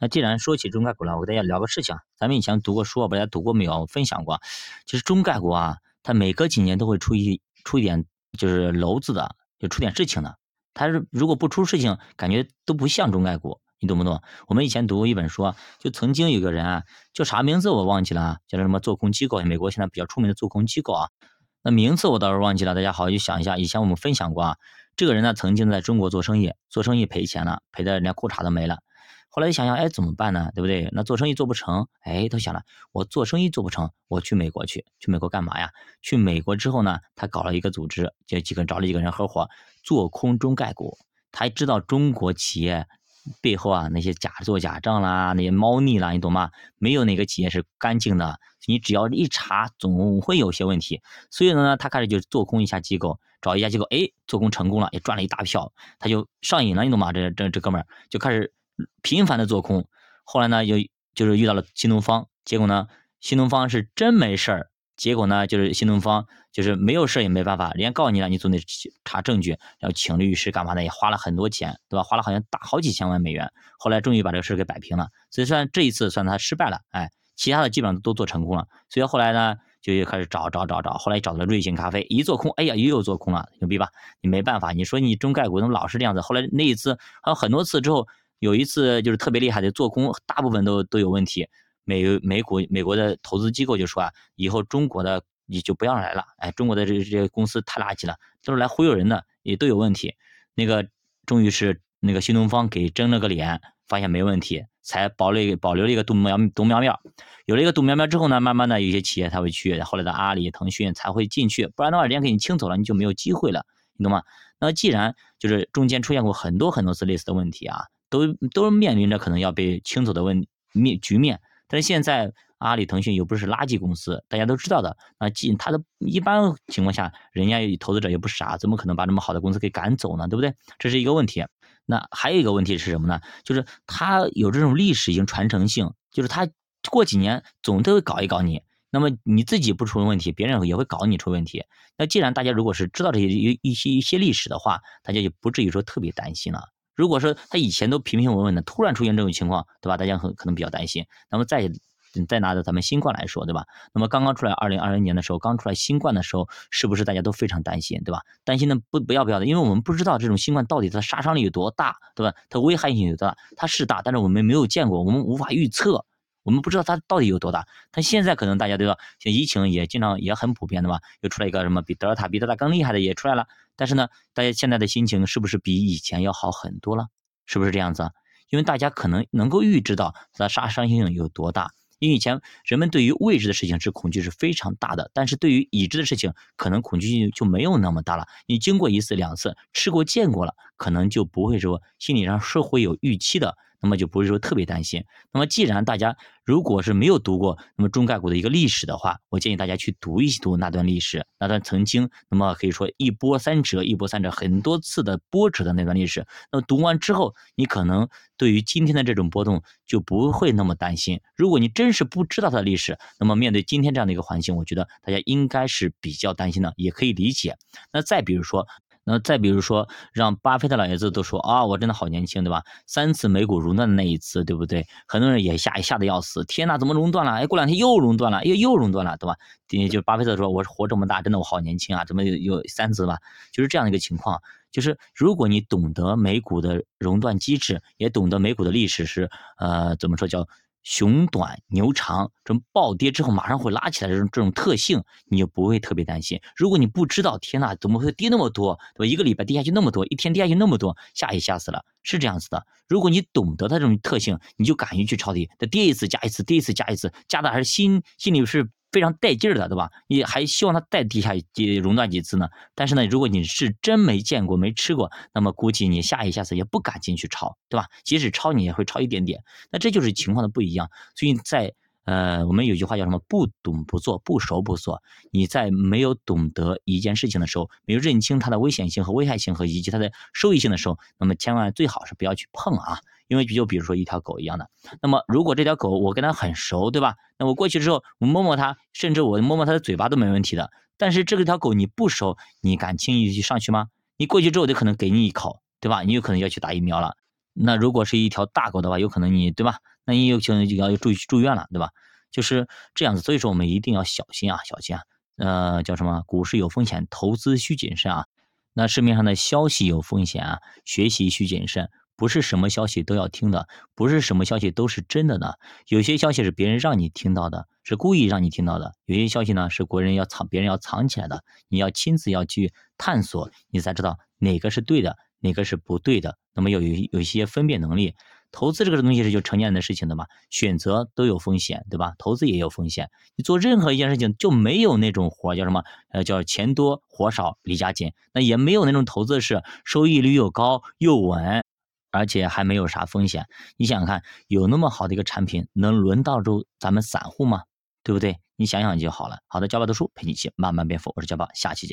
那既然说起中概股了，我跟大家聊个事情。咱们以前读过书，不知道读过没有？我分享过，其实中概股啊，它每隔几年都会出一出一点就是篓子的，就出点事情的。它是如果不出事情，感觉都不像中概股，你懂不懂？我们以前读过一本书，就曾经有个人啊，叫啥名字我忘记了，叫什么做空机构，美国现在比较出名的做空机构啊。那名字我倒是忘记了，大家好好去想一下。以前我们分享过啊，这个人呢曾经在中国做生意，做生意赔钱了，赔的人家裤衩都没了。后来想想，哎，怎么办呢？对不对？那做生意做不成，哎，他想了，我做生意做不成，我去美国去，去美国干嘛呀？去美国之后呢，他搞了一个组织，就几个找了几个人合伙做空中概股。他知道中国企业背后啊那些假做假账啦，那些猫腻啦，你懂吗？没有哪个企业是干净的，你只要一查，总会有些问题。所以呢，他开始就做空一下机构，找一家机构，哎，做空成功了，也赚了一大票，他就上瘾了，你懂吗？这这这哥们儿就开始。频繁的做空，后来呢，又就是遇到了新东方，结果呢，新东方是真没事儿，结果呢，就是新东方就是没有事儿也没办法，人家告你了，你总得查证据，然后请律师干嘛的，也花了很多钱，对吧？花了好像大好几千万美元，后来终于把这个事儿给摆平了，所以算这一次算他失败了，哎，其他的基本上都做成功了，所以后来呢，就又开始找找找找，后来找到了瑞幸咖啡，一做空，哎呀，又又做空了，牛逼吧？你没办法，你说你中概股怎么老是这样子？后来那一次还有很多次之后。有一次就是特别厉害的做空，大部分都都有问题。美美股美国的投资机构就说啊，以后中国的你就不要来了，哎，中国的这这些公司太垃圾了，都是来忽悠人的，也都有问题。那个终于是那个新东方给争了个脸，发现没问题，才保了一个保留了一个独苗独苗苗。有了一个独苗苗之后呢，慢慢的有些企业才会去，后来的阿里、腾讯才会进去，不然的话，人家给你清走了，你就没有机会了，你懂吗？那既然就是中间出现过很多很多次类似的问题啊。都都面临着可能要被清走的问面局面，但是现在阿里、腾讯又不是垃圾公司，大家都知道的。那既他的一般情况下，人家投资者也不傻，怎么可能把这么好的公司给赶走呢？对不对？这是一个问题。那还有一个问题是什么呢？就是他有这种历史性传承性，就是他过几年总都会搞一搞你。那么你自己不出问题，别人也会搞你出问题。那既然大家如果是知道这些一一些一些历史的话，大家就不至于说特别担心了。如果说他以前都平平稳稳的，突然出现这种情况，对吧？大家很可能比较担心。那么再再拿着咱们新冠来说，对吧？那么刚刚出来二零二零年的时候，刚出来新冠的时候，是不是大家都非常担心，对吧？担心的不不要不要的，因为我们不知道这种新冠到底它杀伤力有多大，对吧？它危害性有多大？它是大，但是我们没有见过，我们无法预测。我们不知道它到底有多大，但现在可能大家都要，像疫情也经常也很普遍的嘛，又出来一个什么比德尔塔、比德尔塔更厉害的也出来了。但是呢，大家现在的心情是不是比以前要好很多了？是不是这样子？因为大家可能能够预知到它杀伤性有多大。因为以前人们对于未知的事情是恐惧是非常大的，但是对于已知的事情，可能恐惧性就没有那么大了。你经过一次两次，吃过见过了，可能就不会说心理上是会有预期的。那么就不是说特别担心。那么既然大家如果是没有读过那么中概股的一个历史的话，我建议大家去读一读那段历史，那段曾经那么可以说一波三折、一波三折很多次的波折的那段历史。那么读完之后，你可能对于今天的这种波动就不会那么担心。如果你真是不知道它的历史，那么面对今天这样的一个环境，我觉得大家应该是比较担心的，也可以理解。那再比如说。那再比如说，让巴菲特老爷子都说啊，我真的好年轻，对吧？三次美股熔断的那一次，对不对？很多人也吓吓得要死，天呐，怎么熔断了？哎，过两天又熔断了，又又熔断了，对吧？就巴菲特说，我是活这么大，真的我好年轻啊，怎么有有三次吧？就是这样的一个情况。就是如果你懂得美股的熔断机制，也懂得美股的历史是呃怎么说叫？熊短牛长，这种暴跌之后马上会拉起来，这种这种特性，你就不会特别担心。如果你不知道，天呐，怎么会跌那么多？对吧？一个礼拜跌下去那么多，一天跌下去那么多，吓也吓死了，是这样子的。如果你懂得它这种特性，你就敢于去抄底，它跌一次加一次，跌一次加一次，加的还是心心里是。非常带劲儿的，对吧？你还希望它再地下几熔断几次呢？但是呢，如果你是真没见过、没吃过，那么估计你下一下次也不敢进去抄，对吧？即使抄，你也会抄一点点。那这就是情况的不一样。所以在呃，我们有句话叫什么？不懂不做，不熟不做。你在没有懂得一件事情的时候，没有认清它的危险性和危害性和以及它的收益性的时候，那么千万最好是不要去碰啊。因为就比如说一条狗一样的，那么如果这条狗我跟它很熟，对吧？那我过去之后，我摸摸它，甚至我摸摸它的嘴巴都没问题的。但是这个条狗你不熟，你敢轻易去上去吗？你过去之后，就可能给你一口，对吧？你有可能要去打疫苗了。那如果是一条大狗的话，有可能你对吧？那你有可能就要住住院了，对吧？就是这样子，所以说我们一定要小心啊，小心啊。呃，叫什么？股市有风险，投资需谨慎啊。那市面上的消息有风险啊，学习需谨慎。不是什么消息都要听的，不是什么消息都是真的的。有些消息是别人让你听到的，是故意让你听到的；有些消息呢是国人要藏，别人要藏起来的。你要亲自要去探索，你才知道哪个是对的，哪个是不对的。那么有有有一些分辨能力。投资这个东西是就成年人的事情的嘛，选择都有风险，对吧？投资也有风险。你做任何一件事情就没有那种活叫什么？呃，叫钱多活少离家近。那也没有那种投资是收益率又高又稳，而且还没有啥风险。你想想看，有那么好的一个产品，能轮到住咱们散户吗？对不对？你想想就好了。好的，教爸读书陪你一起慢慢变富，我是教爸，下期见。